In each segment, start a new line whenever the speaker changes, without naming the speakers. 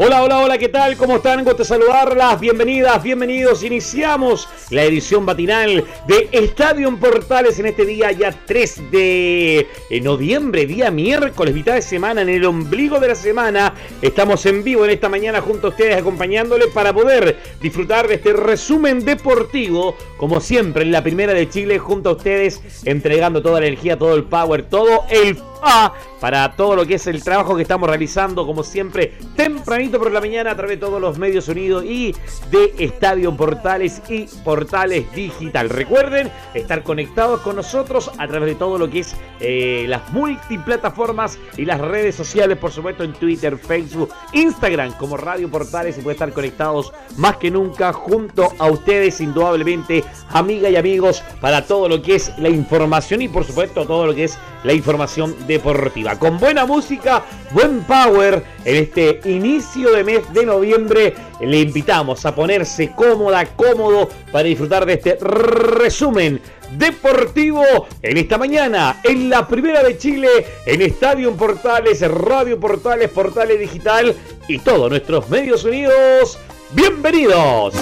Hola, hola, hola, ¿qué tal? ¿Cómo están? Gusto saludarlas. Bienvenidas, bienvenidos. Iniciamos la edición matinal de Estadio en Portales en este día ya 3 de eh, noviembre, día miércoles, mitad de semana, en el ombligo de la semana. Estamos en vivo en esta mañana junto a ustedes acompañándoles para poder disfrutar de este resumen deportivo, como siempre en la primera de Chile junto a ustedes, entregando toda la energía, todo el power, todo el A para todo lo que es el trabajo que estamos realizando, como siempre, tempranito por la mañana a través de todos los medios unidos y de Estadio Portales y Portales Digital. Recuerden estar conectados con nosotros a través de todo lo que es eh, las multiplataformas y las redes sociales, por supuesto, en Twitter, Facebook, Instagram, como Radio Portales y puede estar conectados más que nunca junto a ustedes, indudablemente, amigas y amigos, para todo lo que es la información y, por supuesto, todo lo que es la información deportiva con buena música, buen power. En este inicio de mes de noviembre le invitamos a ponerse cómoda, cómodo para disfrutar de este resumen deportivo en esta mañana, en la primera de Chile, en Estadio Portales, Radio Portales, Portales Digital y todos nuestros medios unidos. Bienvenidos.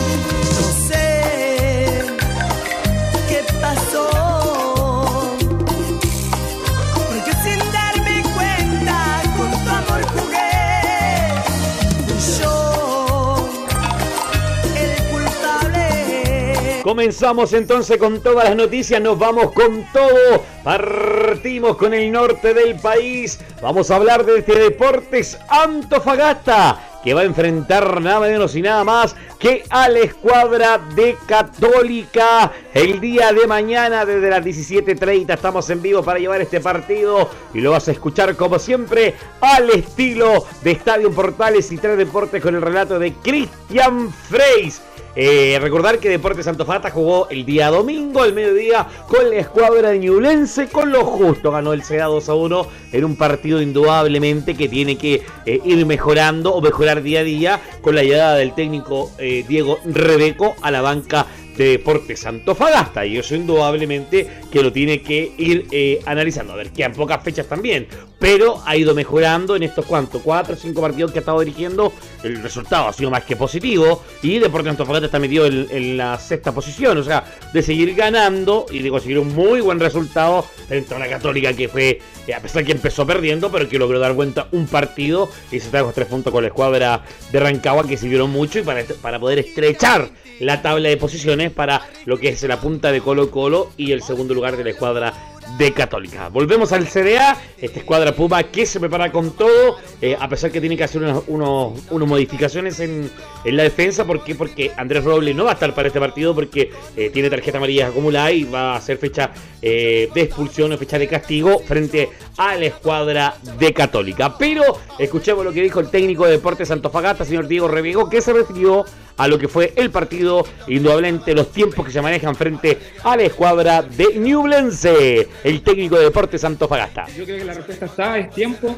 Comenzamos entonces con todas las noticias, nos vamos con todo, partimos con el norte del país, vamos a hablar de este Deportes Antofagasta, que va a enfrentar nada menos y nada más que a la escuadra de Católica. El día de mañana desde las 17.30 estamos en vivo para llevar este partido y lo vas a escuchar como siempre al estilo de Estadio Portales y Tres Deportes con el relato de Cristian Freis eh, recordar que Deportes Antofagasta jugó el día domingo, al mediodía, con la escuadra de Ñublense, con lo justo. Ganó el CEDA 2 a 1 en un partido indudablemente que tiene que eh, ir mejorando o mejorar día a día con la llegada del técnico eh, Diego Rebeco a la banca de Deportes Antofagasta y eso indudablemente que lo tiene que ir analizando. A ver, quedan pocas fechas también, pero ha ido mejorando en estos cuantos, cuatro o cinco partidos que ha estado dirigiendo, el resultado ha sido más que positivo y Deportes Antofagasta está metido en, la sexta posición, o sea, de seguir ganando y de conseguir un muy buen resultado frente a una católica que fue, eh, a pesar que empezó perdiendo, pero que logró dar vuelta un partido y se trajo tres puntos con la escuadra de Rancagua que sirvieron mucho y para, para poder estrechar la tabla de posiciones para lo que es la punta de Colo Colo y el segundo lugar de la escuadra de Católica. Volvemos al CDA, esta escuadra Puma que se prepara con todo, eh, a pesar que tiene que hacer unas modificaciones en, la defensa. ¿Por qué? Porque Andrés Robles no va a estar para este partido porque eh, tiene tarjeta amarilla acumulada y va a hacer fecha eh, de expulsión o fecha de castigo frente a la escuadra de Católica. Pero escuchemos lo que dijo el técnico de Deportes Antofagasta, señor Diego Revigo, que se refirió a lo que fue el partido, indudablemente los tiempos que se manejan frente a la escuadra de Newblense, el técnico de Deportes Antofagasta.
Yo creo que la respuesta está, es tiempo.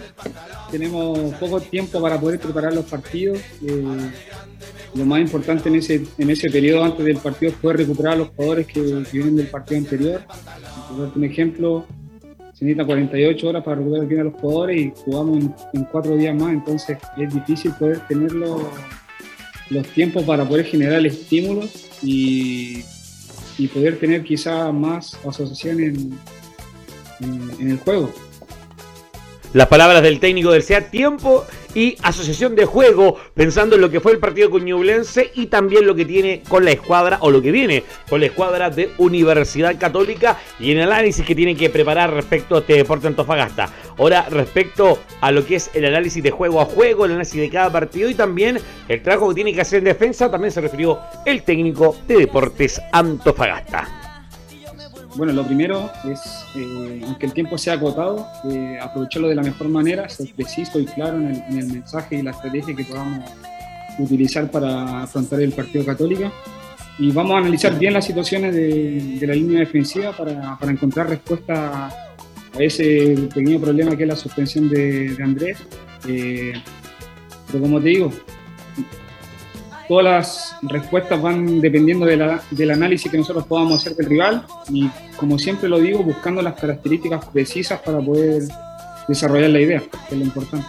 Tenemos poco tiempo para poder preparar los partidos. Eh, lo más importante en ese, en ese periodo antes del partido fue recuperar a los jugadores que, vienen del partido anterior. Por un ejemplo, se necesita 48 horas para recuperar bien a los jugadores y jugamos en, cuatro días más, entonces es difícil poder tenerlo los tiempos para poder generar estímulos y, y poder tener quizá más asociación en, en, el juego.
Las palabras del técnico del SEA, tiempo y asociación de juego, pensando en lo que fue el partido con Ñublense y también lo que tiene con la escuadra o lo que viene con la escuadra de Universidad Católica y en el análisis que tiene que preparar respecto a este deporte Antofagasta. Ahora, respecto a lo que es el análisis de juego a juego, el análisis de cada partido y también el trabajo que tiene que hacer en defensa, también se refirió el técnico de Deportes Antofagasta.
Bueno, lo primero es, eh, aunque el tiempo sea acotado, eh, aprovecharlo de la mejor manera, ser preciso y claro en el, mensaje y la estrategia que podamos utilizar para afrontar el partido Católica. Y vamos a analizar bien las situaciones de, la línea defensiva para, para encontrar respuestas a ese pequeño problema que es la suspensión de, Andrés. Eh, pero como te digo, todas las respuestas van dependiendo del análisis que nosotros podamos hacer del rival. Y como siempre lo digo, buscando las características precisas para poder desarrollar la idea, que es lo importante.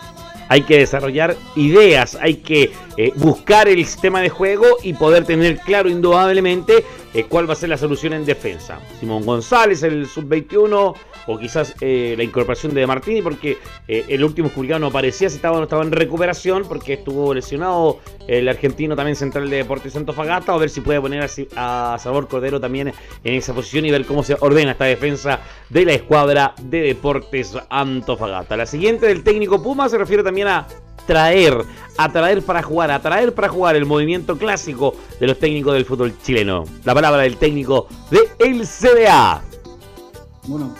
Hay que desarrollar ideas, hay que eh, buscar el sistema de juego y poder tener claro indudablemente eh, cuál va a ser la solución en defensa. Simón González, el sub-21, o quizás eh, la incorporación de Martini, porque el último publicado no aparecía si estaba no estaba en recuperación, porque estuvo lesionado el argentino también central de Deportes Fagata, a ver si puede poner a, a Sabor Cordero también en esa posición y ver cómo se ordena esta defensa de la escuadra de Deportes Antofagasta. La siguiente del técnico Puma se refiere también a traer, atraer para jugar, atraer para jugar el movimiento clásico de los técnicos del fútbol chileno. La palabra del técnico de el CDA.
Bueno,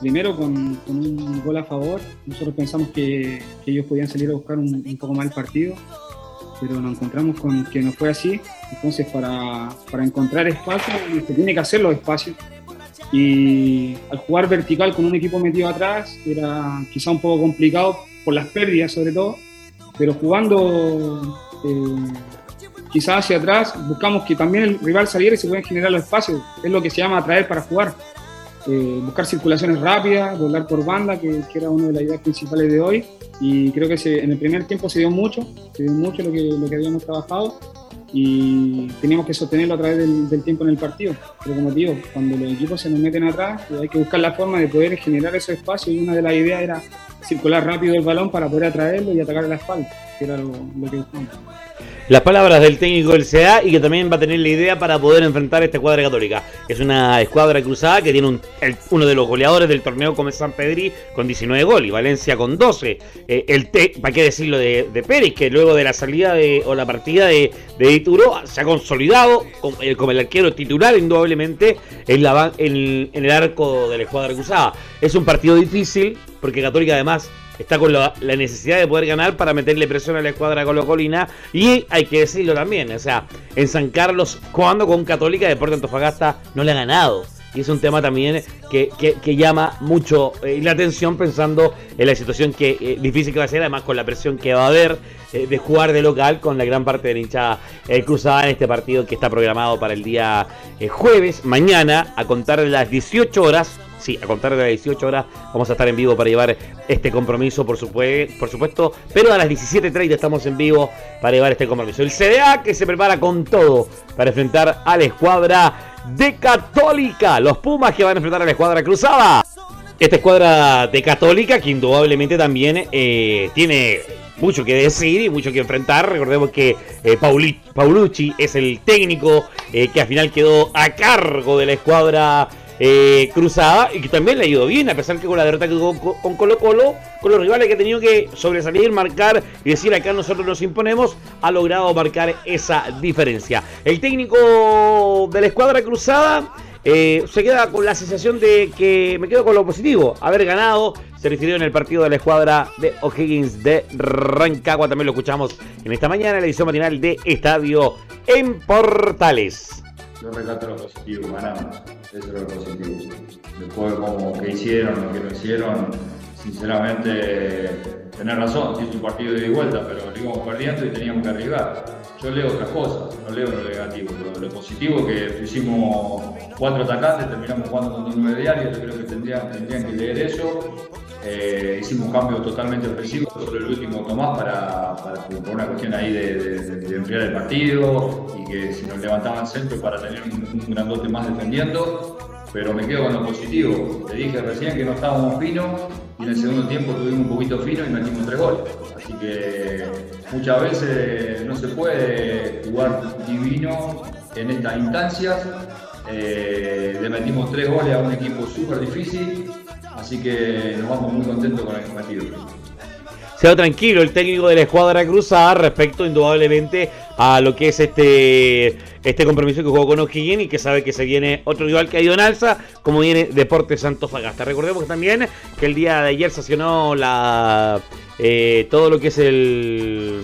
primero con, un gol a favor, nosotros pensamos que, ellos podían salir a buscar un, poco más el partido, pero nos encontramos con que no fue así. Entonces, para, para encontrar espacio, se tiene que hacer los espacios. Y al jugar vertical con un equipo metido atrás, era quizá un poco complicado por las pérdidas sobre todo, pero jugando eh, quizás hacia atrás, buscamos que también el rival saliera y se puedan generar los espacios, es lo que se llama atraer para jugar. Eh, buscar circulaciones rápidas, volar por banda, que, era una de las ideas principales de hoy. Y creo que en el primer tiempo se dio mucho, se dio mucho lo que, lo que habíamos trabajado y teníamos que sostenerlo a través del, tiempo en el partido. Pero como digo, cuando los equipos se nos meten atrás, hay que buscar la forma de poder generar ese espacio y una de las ideas era circular rápido el balón para poder atraerlo y atacar la espalda, que era lo, que buscamos.
Las palabras del técnico del CA y que también va a tener la idea para poder enfrentar esta escuadra católica. Es una escuadra cruzada que tiene uno de los goleadores del torneo como San Pedri con 19 goles Valencia con 12. Eh, el ¿Para qué decirlo de, Pérez? Que luego de la salida de, o la partida de, de Ituro se ha consolidado como el, arquero titular indudablemente en, la, en el arco de la escuadra cruzada. Es un partido difícil porque Católica además está con la, necesidad de poder ganar para meterle presión a la escuadra Colo-Colina. Y hay que decirlo también, o sea, en San Carlos, jugando con Católica, Deporte Antofagasta no le ha ganado. Y es un tema también que, llama mucho eh, la atención pensando en la situación que eh, difícil que va a ser, además con la presión que va a haber eh, de jugar de local con la gran parte de la hinchada cruzada en este partido que está programado para el día jueves, mañana, a contar las 18 horas Sí, a contar de las 18 horas vamos a estar en vivo para llevar este compromiso, por, por supuesto. Pero a las 17.30 estamos en vivo para llevar este compromiso. El CDA que se prepara con todo para enfrentar a la escuadra de Católica. Los Pumas que van a enfrentar a la escuadra cruzada. Esta escuadra de Católica que indudablemente también eh, tiene mucho que decir y mucho que enfrentar. Recordemos que eh, Paulucci es el técnico eh, que al final quedó a cargo de la escuadra eh, cruzada y que también le ha ido bien, a pesar que con la derrota que con, con Colo Colo, con los rivales que ha tenido que sobresalir, marcar y decir acá nosotros nos imponemos, ha logrado marcar esa diferencia. El técnico de la escuadra cruzada eh, se queda con la sensación de que me quedo con lo positivo, haber ganado. Se refirió en el partido de la escuadra de O'Higgins de Rancagua. También lo escuchamos en esta mañana en la edición matinal de Estadio en Portales.
Yo recato lo positivo, ganamos. Eso es lo positivo. Después, como que hicieron, lo que no hicieron, sinceramente, tener razón, es un partido de vuelta, pero lo íbamos perdiendo y teníamos que arriesgar. Yo leo otras cosas, no leo lo negativo. Lo, lo positivo que hicimos cuatro atacantes, terminamos jugando con dos nueve diarios, yo creo que tendrían, tendrían que leer eso. Eh, hicimos un cambio totalmente ofensivo sobre el último Tomás para, por una cuestión ahí de, enfriar el partido y que si nos levantaban centro para tener un, grandote más defendiendo. Pero me quedo con lo positivo. Te dije recién que no estábamos finos y en el segundo tiempo tuvimos un poquito fino y metimos tres goles. Así que muchas veces no se puede jugar divino en estas instancias. Eh, le metimos tres goles a un equipo súper difícil Así que nos vamos muy contentos con el partido.
Se va tranquilo el técnico de la escuadra cruzada respecto indudablemente a lo que es este este compromiso que jugó con O'Higgins y que sabe que se viene otro rival que ha ido en alza, como viene Deportes Santos Fagasta. Recordemos también que el día de ayer sancionó la eh, todo lo que es el,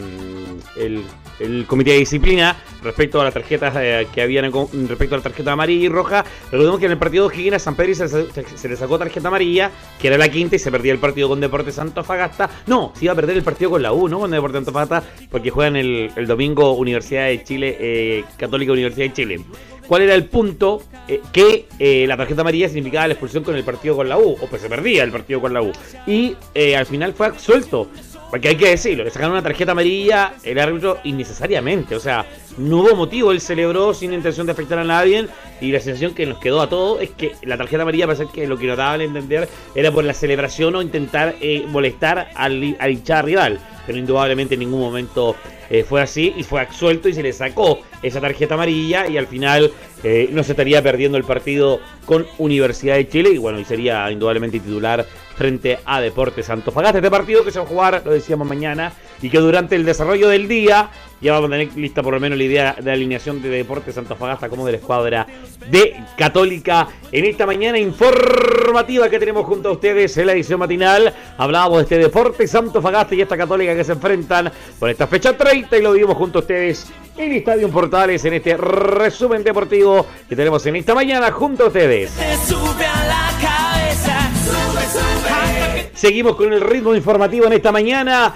el el comité de disciplina respecto a las tarjetas eh, que habían respecto a la tarjeta amarilla y roja. Recordemos que en el partido de Higgins San Pedro se, le sacó tarjeta amarilla, que era la quinta, y se perdía el partido con Deportes Antofagasta. No, se iba a perder el partido con la U, ¿no? Con Deportes Antofagasta, porque juegan el, el domingo Universidad de Chile, eh, Católica Universidad de Chile. ¿Cuál era el punto? Eh, que eh, la tarjeta amarilla significaba la expulsión con el partido con la U, o pues se perdía el partido con la U. Y al final fue absuelto porque hay que decirlo, le sacaron una tarjeta amarilla el árbitro innecesariamente. O sea, no hubo motivo, él celebró sin intención de afectar a nadie. Y la sensación que nos quedó a todos es que la tarjeta amarilla parece que lo que nos daban a entender era por la celebración o intentar eh, molestar al, al hinchada rival. Pero indudablemente en ningún momento eh, fue así y fue absuelto y se le sacó esa tarjeta amarilla y al final eh, no se estaría perdiendo el partido con Universidad de Chile y bueno, y sería indudablemente titular frente a Deportes Antofagasta. Este partido que se va a jugar, lo decíamos mañana, y que durante el desarrollo del día ya vamos a tener lista por lo menos la idea de alineación de Deportes Antofagasta como de la escuadra de Católica. En esta mañana informativa que tenemos junto a ustedes en la edición matinal, hablábamos de este Deportes Antofagasta y esta Católica que se enfrentan por esta fecha 30 y lo vimos junto a ustedes en Estadio Portales en este resumen deportivo que tenemos en esta mañana junto a ustedes. Seguimos con el ritmo informativo en esta mañana.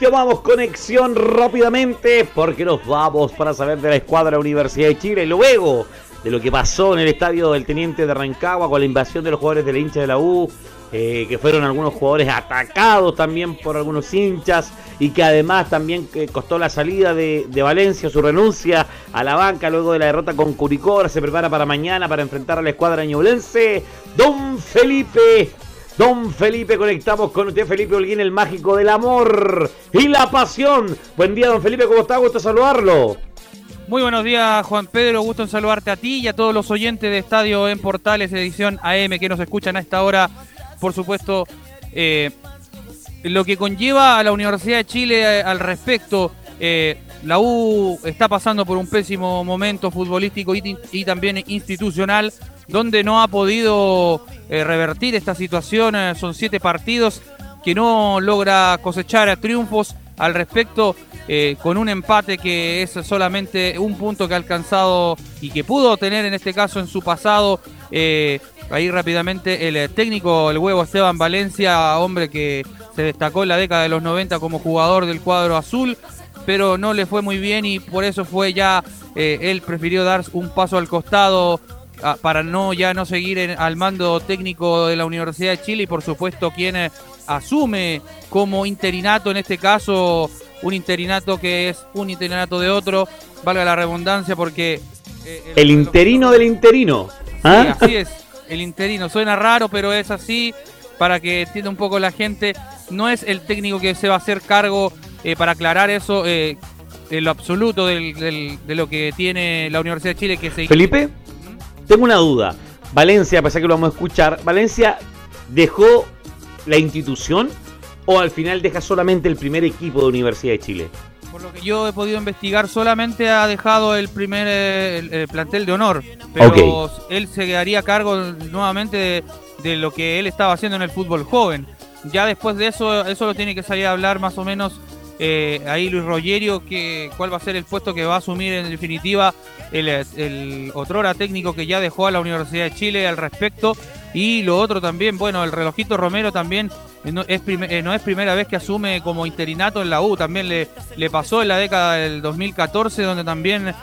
Tomamos conexión rápidamente porque nos vamos para saber de la escuadra Universidad de Chile. Luego de lo que pasó en el estadio del Teniente de Rancagua con la invasión de los jugadores de la hincha de la U, eh, que fueron algunos jugadores atacados también por algunos hinchas y que además también eh, costó la salida de, Valencia, su renuncia a la banca luego de la derrota con Curicó. se prepara para mañana para enfrentar a la escuadra ñublense. Don Felipe Don Felipe, conectamos con usted, Felipe Holguín, el mágico del amor y la pasión. Buen día, don Felipe, ¿cómo está? Gusto saludarlo.
Muy buenos días, Juan Pedro. Gusto en saludarte a ti y a todos los oyentes de Estadio en Portales, edición AM, que nos escuchan a esta hora. Por supuesto, eh, lo que conlleva a la Universidad de Chile eh, al respecto. Eh, la U está pasando por un pésimo momento futbolístico y también institucional donde no ha podido eh, revertir esta situación. Eh, son siete partidos que no logra cosechar triunfos al respecto, eh, con un empate que es solamente un punto que ha alcanzado y que pudo tener en este caso en su pasado. ahí rápidamente el técnico, el huevo Esteban Valencia, hombre que se destacó en la década de los 90 como jugador del cuadro azul, pero no le fue muy bien y por eso fue ya, él prefirió dar un paso al costado Ah, para no ya no seguir al mando técnico de la Universidad de Chile y por supuesto quien eh, asume como interinato en este caso un interinato que es un interinato de otro, valga la redundancia porque
eh, el, interino del interino.
¿ah? así es, el interino suena raro pero es así para que entienda un poco la gente. No es el técnico que se va a hacer cargo eh, para aclarar eso en lo absoluto de lo que tiene la Universidad de Chile que se
Felipe tengo una duda. Valencia, a pesar que lo vamos a escuchar, ¿Valencia dejó la institución o al final deja solamente el primer equipo de Universidad de Chile?
Por lo que yo he podido investigar, solamente ha dejado el primer plantel de honor. Pero él se quedaría a cargo nuevamente de, lo que él estaba haciendo en el fútbol joven. Ya después de eso, eso lo tiene que salir a hablar más o menos eh, ahí Luis Rogerio, que, cuál va a ser el puesto que va a asumir en definitiva el, el otrora técnico que ya dejó a la Universidad de Chile al respecto. Y lo otro también, bueno, el relojito Romero también eh, no es, eh, no es primera vez que asume como interinato en la U, también le pasó en la década del 2014, donde también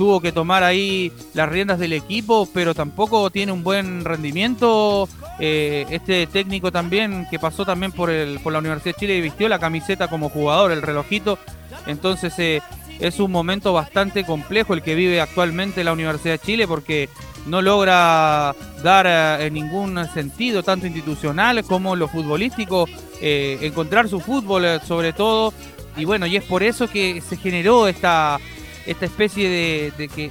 tuvo que tomar ahí las riendas del equipo, pero tampoco tiene un buen rendimiento eh, este técnico también, que pasó también por, el, por la Universidad de Chile y vistió la camiseta como jugador, el relojito. Entonces eh, es un momento bastante complejo el que vive actualmente la Universidad de Chile porque no logra dar eh, en ningún sentido, tanto institucional como lo futbolístico, encontrar su fútbol sobre todo. Y bueno, y es por eso que se generó esta, esta especie de, de que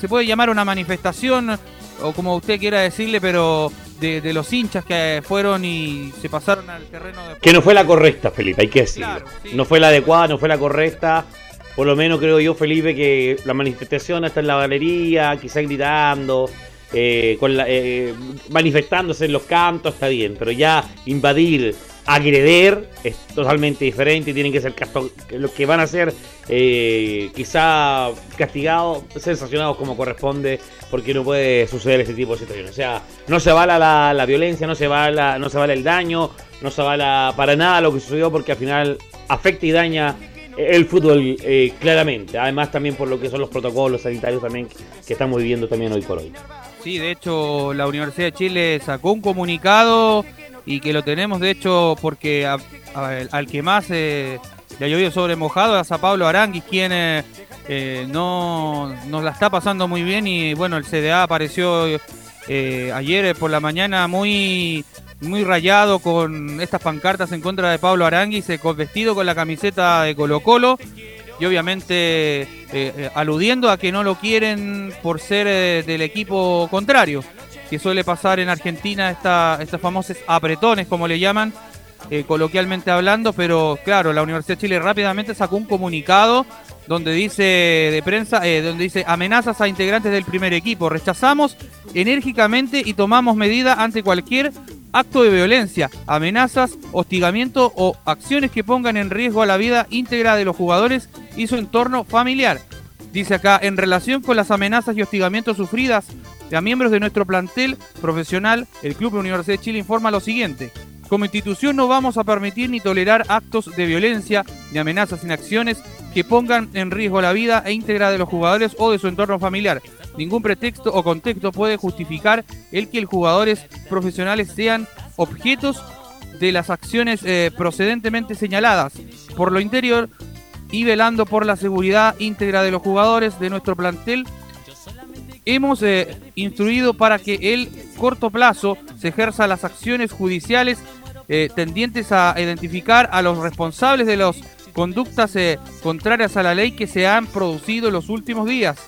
se puede llamar una manifestación o como usted quiera decirle, pero de, los hinchas que fueron y se pasaron al terreno de...
Que no fue la correcta, Felipe, hay que decirlo. No fue la adecuada, no fue la correcta. Por lo menos creo yo, Felipe, que la manifestación está en la galería, quizá gritando, eh, con la, eh, manifestándose en los cantos, está bien, pero ya invadir agreder es totalmente diferente tienen que ser los que van a ser eh, quizá castigados, sensacionados como corresponde, porque no puede suceder este tipo de situaciones. O sea, no se vala la, violencia, no se vala, no se vale el daño, no se vala para nada lo que sucedió, porque al final afecta y daña el fútbol eh, claramente. Además también por lo que son los protocolos sanitarios también que estamos viviendo también hoy por hoy.
Sí, de hecho la Universidad de Chile sacó un comunicado y que lo tenemos de hecho porque al que más eh, le ha llovido sobre mojado es a Pablo Aranguis, quien eh, eh, no nos la está pasando muy bien y bueno, el CDA apareció ayer por la mañana muy muy rayado con estas pancartas en contra de Pablo Aranguis, vestido con la camiseta de Colo Colo y obviamente aludiendo a que no lo quieren por ser del equipo contrario que suele pasar en Argentina, esta, estas famosas apretones, como le llaman, eh, coloquialmente hablando, pero claro, la Universidad de Chile rápidamente sacó un comunicado donde dice de prensa, eh, donde dice amenazas a integrantes del primer equipo. Rechazamos enérgicamente y tomamos medida ante cualquier acto de violencia, amenazas, hostigamiento o acciones que pongan en riesgo a la vida íntegra de los jugadores y su entorno familiar. Dice acá, en relación con las amenazas y hostigamientos sufridas a miembros de nuestro plantel profesional, el Club Universidad de Chile informa lo siguiente. Como institución no vamos a permitir ni tolerar actos de violencia ni amenazas sin acciones que pongan en riesgo la vida e íntegra de los jugadores o de su entorno familiar. Ningún pretexto o contexto puede justificar el que los jugadores profesionales sean objetos de las acciones eh, procedentemente señaladas. Por lo interior, y velando por la seguridad íntegra de los jugadores de nuestro plantel, hemos eh, instruido para que el corto plazo se ejerza las acciones judiciales eh, tendientes a identificar a los responsables de las conductas eh, contrarias a la ley que se han producido en los últimos días.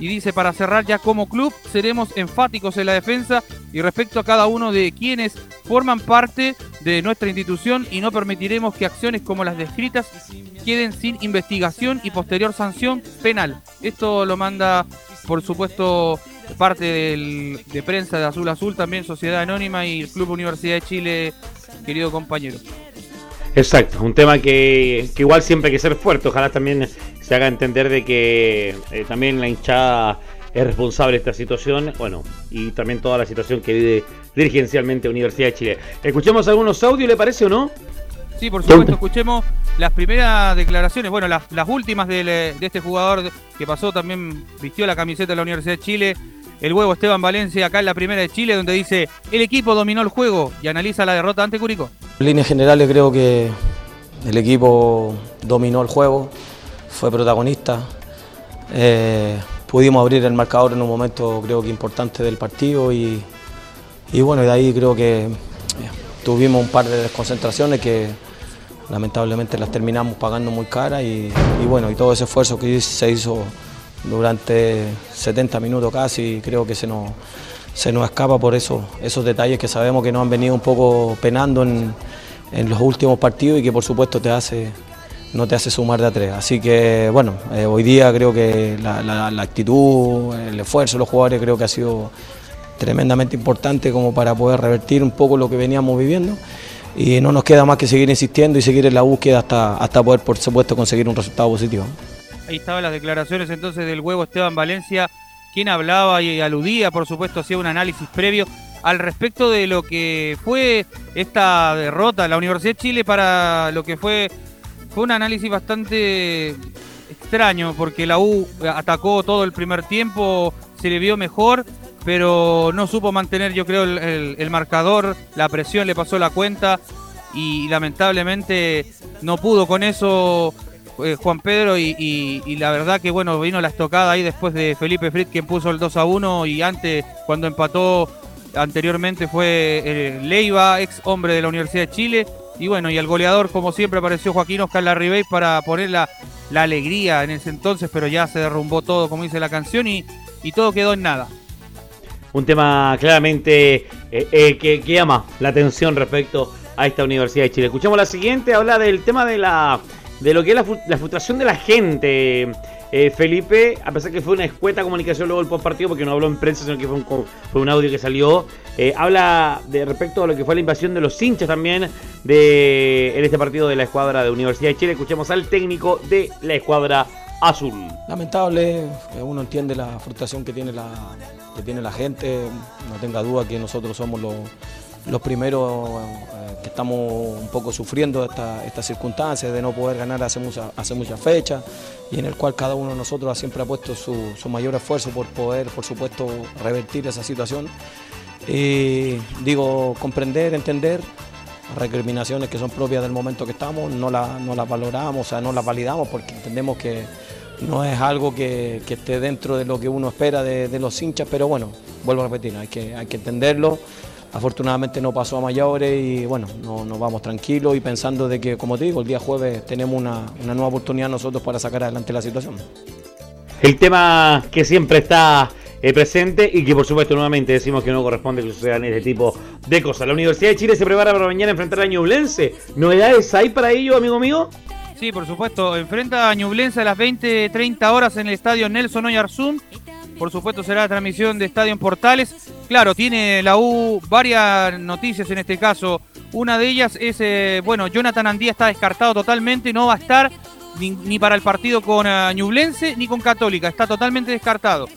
Y dice, para cerrar ya como club, seremos enfáticos en la defensa y respecto a cada uno de quienes forman parte de nuestra institución y no permitiremos que acciones como las descritas queden sin investigación y posterior sanción penal. Esto lo manda, por supuesto, parte de prensa de Azul Azul, también Sociedad Anónima y el Club Universidad de Chile, querido compañero.
Exacto, un tema que, igual siempre hay que ser fuerte, ojalá también se haga entender de que eh, también la hinchada es responsable de esta situación, bueno, y también toda la situación que vive dirigencialmente Universidad de Chile. Escuchemos algunos audios, ¿le parece o no?
Sí, por supuesto, escuchemos las primeras declaraciones, bueno, las, últimas de, este jugador que pasó, también vistió la camiseta de la Universidad de Chile, el huevo Esteban Valencia, acá en la primera de Chile, donde dice, el equipo dominó el juego y analiza la derrota ante Curicó.
En líneas generales creo que el equipo dominó el juego, fue protagonista. Eh, pudimos abrir el marcador en un momento creo que importante del partido y, y bueno, de ahí creo que eh, tuvimos un par de desconcentraciones que lamentablemente las terminamos pagando muy cara y, bueno, y todo ese esfuerzo que se hizo durante 70 minutos casi, creo que se nos, se nos escapa por eso, esos detalles que sabemos que nos han venido un poco penando en, los últimos partidos y que por supuesto te hace, no te hace sumar de a tres. Así que bueno, eh, hoy día creo que la, la actitud, el esfuerzo de los jugadores creo que ha sido tremendamente importante como para poder revertir un poco lo que veníamos viviendo y no nos queda más que seguir insistiendo y seguir en la búsqueda hasta, hasta poder, por supuesto, conseguir un resultado positivo.
Ahí estaban las declaraciones entonces del huevo Esteban Valencia, quien hablaba y aludía, por supuesto, hacía un análisis previo al respecto de lo que fue esta derrota. La Universidad de Chile para lo que fue, fue un análisis bastante extraño, porque la U atacó todo el primer tiempo, se le vio mejor, pero no supo mantener, yo creo, el, marcador, la presión le pasó la cuenta y lamentablemente no pudo con eso eh, Juan Pedro y, la verdad que bueno, vino la estocada ahí después de Felipe Fritz quien puso el 2 a 1 y antes cuando empató anteriormente fue eh, Leiva, ex hombre de la Universidad de Chile. Y bueno, y el goleador como siempre apareció Joaquín Oscar Larribey para poner la, alegría en ese entonces, pero ya se derrumbó todo como dice la canción y, y todo quedó en nada
un tema claramente eh, eh, que, llama la atención respecto a esta Universidad de Chile. Escuchamos la siguiente, habla del tema de la de lo que es la, frustración de la gente. Eh, Felipe, a pesar que fue una escueta comunicación luego del post partido, porque no habló en prensa, sino que fue un, fue un audio que salió, habla de respecto a lo que fue la invasión de los hinchas también de, en este partido de la escuadra de Universidad de Chile. Escuchemos al técnico de la escuadra azul.
Lamentable, uno entiende la frustración que tiene la, que tiene la gente, no tenga duda que nosotros somos los los primeros eh, que estamos un poco sufriendo estas esta circunstancias de no poder ganar hace, mucha, hace muchas fechas y en el cual cada uno de nosotros siempre ha puesto su, mayor esfuerzo por poder, por supuesto, revertir esa situación. Y digo, comprender, entender recriminaciones que son propias del momento que estamos, no las no valoramos, o sea, no las validamos porque entendemos que no es algo que, esté dentro de lo que uno espera de, los hinchas, pero bueno, vuelvo a repetir, hay que, hay que entenderlo Afortunadamente no pasó a mayores y bueno, nos vamos tranquilos y pensando de que, como te digo, el día jueves tenemos una, nueva oportunidad nosotros para sacar adelante la situación.
El tema que siempre está eh, presente y que por supuesto nuevamente decimos que no corresponde que sucedan este tipo de cosas. La Universidad de Chile se prepara para mañana enfrentar a Ñublense. ¿Novedades hay para ello, amigo mío?
Sí, por supuesto. Enfrenta a Ñublense a las 20-30 horas en el estadio Nelson Oyarzún por supuesto será la transmisión de Estadio en Portales. Claro, tiene la U varias noticias en este caso. Una de ellas es, eh, bueno, Jonathan Andía está descartado totalmente, no va a estar ni, para el partido con uh, Ñublense ni con Católica, está totalmente descartado.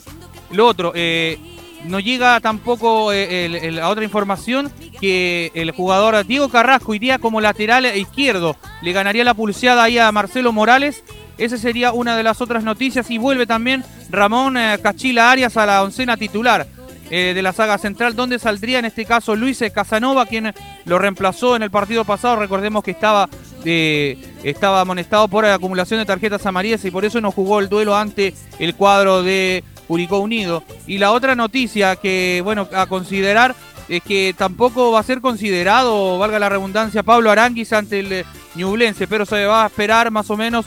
Lo otro, eh, no llega tampoco eh, la otra información que el jugador Diego Carrasco iría como lateral izquierdo, le ganaría la pulseada ahí a Marcelo Morales esa sería una de las otras noticias. Y vuelve también Ramón eh, Cachila Arias a la oncena titular eh, de la saga central, donde saldría en este caso Luis Casanova, quien lo reemplazó en el partido pasado. Recordemos que estaba, estaba amonestado por acumulación de tarjetas amarillas y por eso no jugó el duelo ante el cuadro de Curicó Unido. Y la otra noticia que, bueno, a considerar es que tampoco va a ser considerado, valga la redundancia, Pablo Aranguis ante el Ñublense, pero se va a esperar más o menos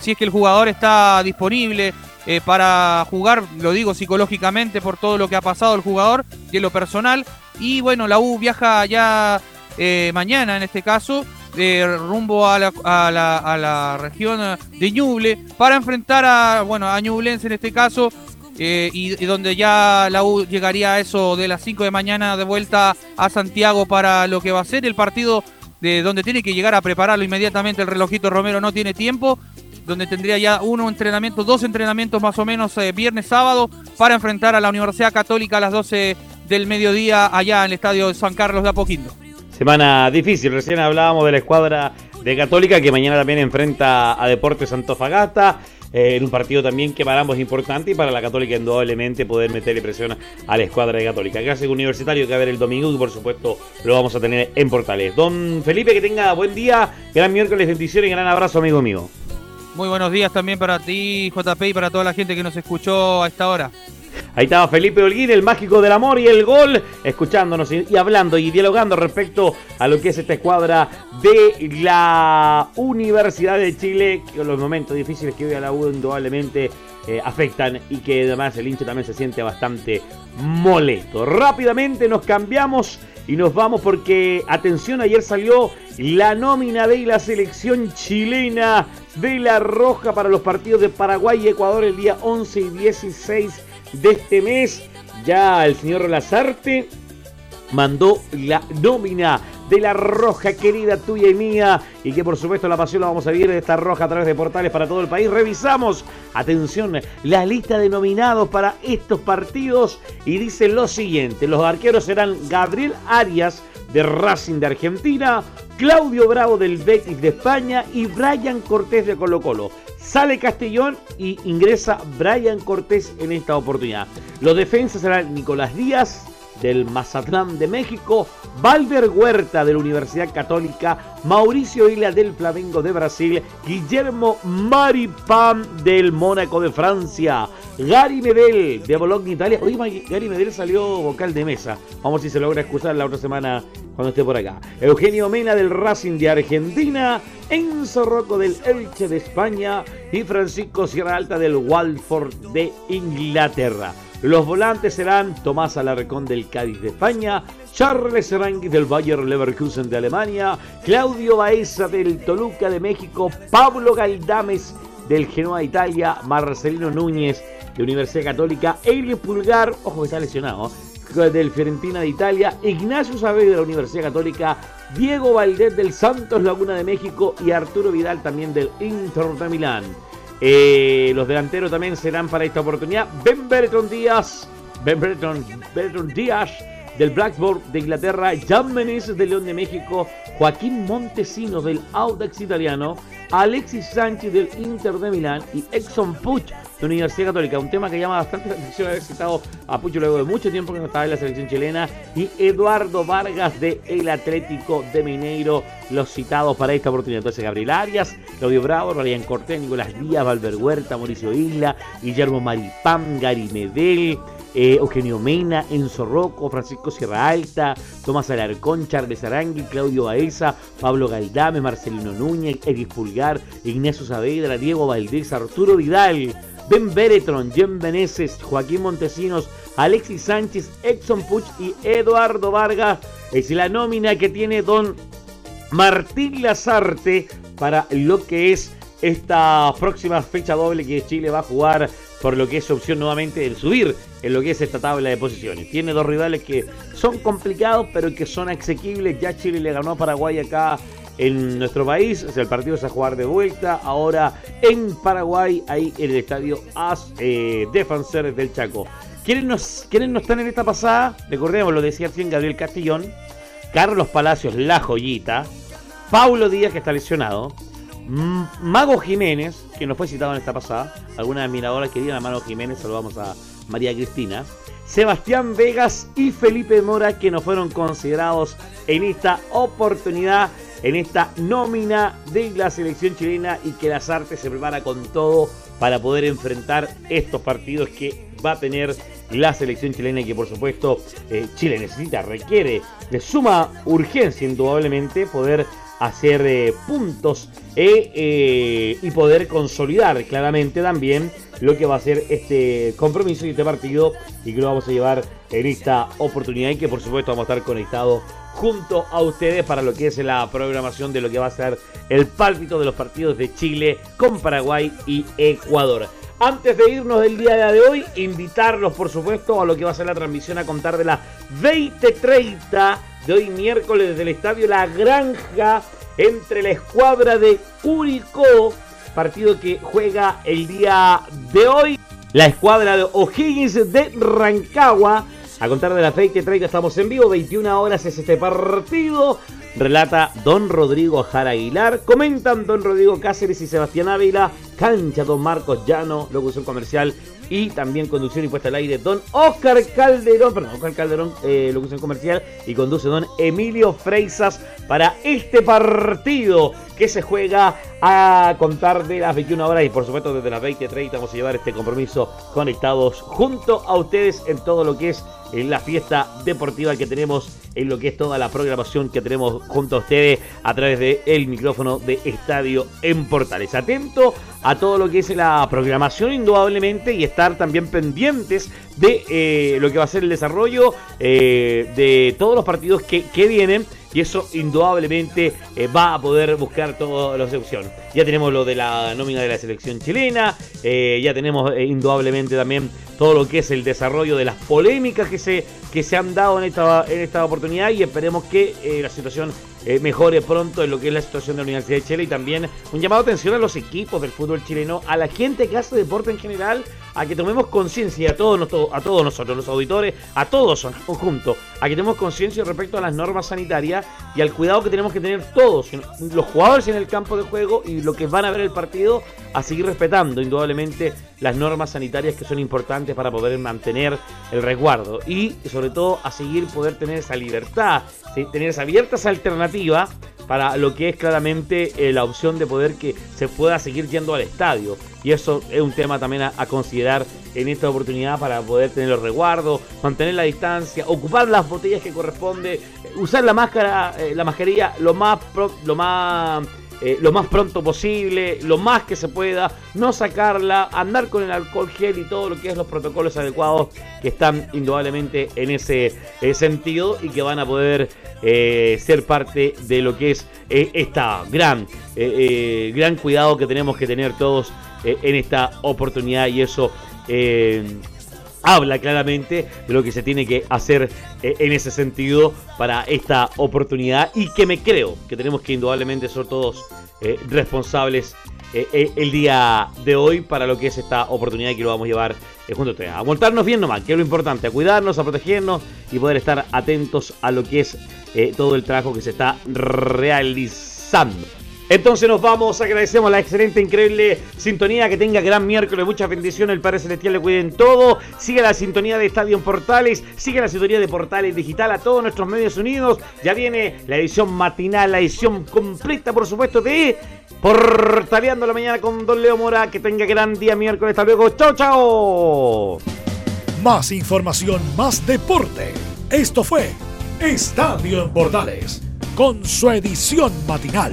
si es que el jugador está disponible eh, para jugar, lo digo psicológicamente por todo lo que ha pasado el jugador y lo personal. Y bueno, la U viaja ya eh, mañana en este caso, de rumbo a la, a, la, región de Ñuble para enfrentar a, bueno, a Ñublense en este caso. Eh, y, donde ya la U llegaría a eso de las 5 de mañana de vuelta a Santiago para lo que va a ser el partido de donde tiene que llegar a prepararlo inmediatamente el relojito Romero no tiene tiempo donde tendría ya uno entrenamiento, dos entrenamientos más o menos eh, viernes, sábado, para enfrentar a la Universidad Católica a las 12 del mediodía allá en el estadio de San Carlos de Apoquindo.
Semana difícil, recién hablábamos de la escuadra de Católica que mañana también enfrenta a Deportes Antofagasta. Eh, en un partido también que para ambos es importante y para la Católica indudablemente poder meterle presión a la escuadra de Católica. Clásico universitario que va a haber el domingo y por supuesto lo vamos a tener en Portales. Don Felipe, que tenga buen día, gran miércoles, bendiciones y gran abrazo, amigo mío.
Muy buenos días también para ti, JP, y para toda la gente que nos escuchó a esta hora.
Ahí estaba Felipe Holguín, el mágico del amor y el gol, escuchándonos y, hablando y dialogando respecto a lo que es esta escuadra de la Universidad de Chile, que los momentos difíciles que hoy a la U indudablemente eh, afectan y que además el hincha también se siente bastante molesto. Rápidamente nos cambiamos y nos vamos porque, atención, ayer salió la nómina de la selección chilena de la Roja para los partidos de Paraguay y Ecuador el día 11 y 16 de este mes. Ya el señor Lazarte mandó la nómina de la roja querida tuya y mía y que por supuesto la pasión la vamos a vivir de esta roja a través de portales para todo el país. Revisamos, atención, la lista de nominados para estos partidos y dice lo siguiente, los arqueros serán Gabriel Arias de Racing de Argentina, Claudio Bravo del Betis de España y Brian Cortés de Colo Colo. Sale Castellón y ingresa Brian Cortés en esta oportunidad. Los defensas serán Nicolás Díaz, del Mazatlán de México, Valver Huerta de la Universidad Católica, Mauricio Isla del Flamengo de Brasil, Guillermo Maripam del Mónaco de Francia, Gary Medel de Bologna, Italia. Oye, Gary Medel salió vocal de mesa. Vamos a ver si se logra escuchar la otra semana cuando esté por acá. Eugenio Mena del Racing de Argentina, Enzo Rocco del Elche de España y Francisco Sierra Alta del Walford de Inglaterra. Los volantes serán Tomás Alarcón del Cádiz de España, Charles Rangui del Bayer Leverkusen de Alemania, Claudio Baeza del Toluca de México, Pablo Galdames del Genoa de Italia, Marcelino Núñez de Universidad Católica, Elio Pulgar, ojo que está lesionado, del Fiorentina de Italia, Ignacio Saavedra de la Universidad Católica, Diego Valdés del Santos Laguna de México y Arturo Vidal también del Inter de Milán. Eh, los delanteros también serán para esta oportunidad. Ben Bertrand Díaz, Ben Bertrand, Díaz del Blackboard de Inglaterra, Jan Meneses del León de México, Joaquín Montesinos del Audax italiano, Alexis Sánchez del Inter de Milán y Exxon Puch Universidad Católica. Un tema que llama bastante la atención haber citado a Pucho luego de mucho tiempo que no estaba en la selección chilena. Y Eduardo Vargas de El Atlético de Mineiro, los citados para esta oportunidad. Entonces Gabriel Arias, Claudio Bravo, Ryan Cortés, Nicolás Díaz, Valver Huerta, Mauricio Isla, Guillermo Maripán, Gary Medel. Eh, Eugenio Mena, Enzo Rocco, Francisco Sierra Alta, Tomás Alarcón, Charles Arangui, Claudio Baeza, Pablo Galdame, Marcelino Núñez, Edith Pulgar, Ignacio Saavedra, Diego Valdés, Arturo Vidal, Ben Beretron, Jen Beneses, Joaquín Montesinos, Alexis Sánchez, Exxon Puch y Eduardo Vargas. Es la nómina que tiene don Martín Lazarte para lo que es esta próxima fecha doble que Chile va a jugar por lo que es opción nuevamente de subir en lo que es esta tabla de posiciones. Tiene dos rivales que son complicados pero que son asequibles. Ya Chile le ganó a Paraguay acá en nuestro país. el partido es a jugar de vuelta. Ahora en Paraguay, ahí en el estadio As eh, Defensores del Chaco. ¿Quiénes, no están en esta pasada? Recordemos, lo decía recién Gabriel Castillón, Carlos Palacios, la joyita, Paulo Díaz, que está lesionado, Mago Jiménez, que nos fue citado en esta pasada, algunas admiradoras querían a Mago Jiménez, saludamos a María Cristina, Sebastián Vegas y Felipe Mora, que nos fueron considerados en esta oportunidad en esta nómina de la selección chilena y que las artes se prepara con todo para poder enfrentar estos partidos que va a tener la selección chilena y que por supuesto eh, Chile necesita, requiere de suma urgencia indudablemente poder hacer eh, puntos eh, y poder consolidar claramente también lo que va a ser este compromiso y este partido y que lo vamos a llevar en esta oportunidad y que por supuesto vamos a estar conectados junto a ustedes para lo que es la programación de lo que va a ser el pálpito de los partidos de Chile con Paraguay y Ecuador. Antes de irnos del día de hoy, invitarlos por supuesto a lo que va a ser la transmisión a contar de las 20:30 de hoy miércoles desde el estadio La Granja entre la escuadra de Curicó, partido que juega el día de hoy. La escuadra de O'Higgins de Rancagua a contar de la que traiga, estamos en vivo, 21 horas es este partido. Relata Don Rodrigo Jara Aguilar. Comentan Don Rodrigo Cáceres y Sebastián Ávila. Cancha Don Marcos Llano, locución comercial y también conducción y puesta al aire Don Oscar Calderón, perdón, Oscar Calderón, eh, locución comercial y conduce Don Emilio Freisas para este partido que se juega a contar de las 21 horas y por supuesto desde las 20.30 vamos a llevar este compromiso conectados junto a ustedes en todo lo que es la fiesta deportiva que tenemos, en lo que es toda la programación que tenemos junto a ustedes a través del el micrófono de Estadio en Portales. Atento a todo lo que es la programación indudablemente y estar también pendientes de eh, lo que va a ser el desarrollo eh, de todos los partidos que, que vienen y eso indudablemente eh, va a poder buscar todas las opciones. Ya tenemos lo de la nómina de la selección chilena, eh, ya tenemos eh, indudablemente también todo lo que es el desarrollo de las polémicas que se, que se han dado en esta, en esta oportunidad y esperemos que la situación mejore pronto en lo que es la situación de la Universidad de Chile y también un llamado de atención a los equipos del fútbol chileno, a la gente que hace deporte en general, a que tomemos conciencia a todos, a todos nosotros, los auditores, a todos en conjunto, a que tenemos conciencia respecto a las normas sanitarias y al cuidado que tenemos que tener todos, los jugadores en el campo de juego y lo que van a ver el partido, a seguir respetando indudablemente las normas sanitarias que son importantes para poder mantener el resguardo y sobre todo a seguir poder tener esa libertad, tener esa abiertas alternativa para lo que es claramente eh, la opción de poder que se pueda seguir yendo al estadio. Y eso es un tema también a, considerar en esta oportunidad para poder tener los resguardos, mantener la distancia, ocupar las botellas que corresponde, usar la máscara, eh, la mascarilla lo más, lo más eh, lo más pronto posible, lo más que se pueda, no sacarla, andar con el alcohol gel y todo lo que es los protocolos adecuados que están indudablemente en ese eh, sentido y que van a poder eh, ser parte de lo que es esta gran, gran cuidado que tenemos que tener todos en esta oportunidad y eso habla claramente de lo que se tiene que hacer eh, en ese sentido para esta oportunidad y que me creo que tenemos que indudablemente ser todos eh, responsables eh, el día de hoy para lo que es esta oportunidad que lo vamos a llevar junto a ustedes. A montarnos bien nomás, que es lo importante, a cuidarnos, a protegernos y poder estar atentos a lo que es todo el trabajo que se está realizando. Entonces nos vamos, agradecemos la excelente, increíble sintonía, que tenga gran miércoles, muchas bendiciones, el Padre Celestial le cuiden todo, sigue la sintonía de Estadio Portales, sigue la sintonía de Portales Digital a todos nuestros medios unidos, ya viene la edición matinal, la edición completa por supuesto de Portaleando la mañana con Don Leo Mora, que tenga gran día miércoles, hasta luego, chao chao.
Más información, más deporte, esto fue Estadio en Portales, con su edición matinal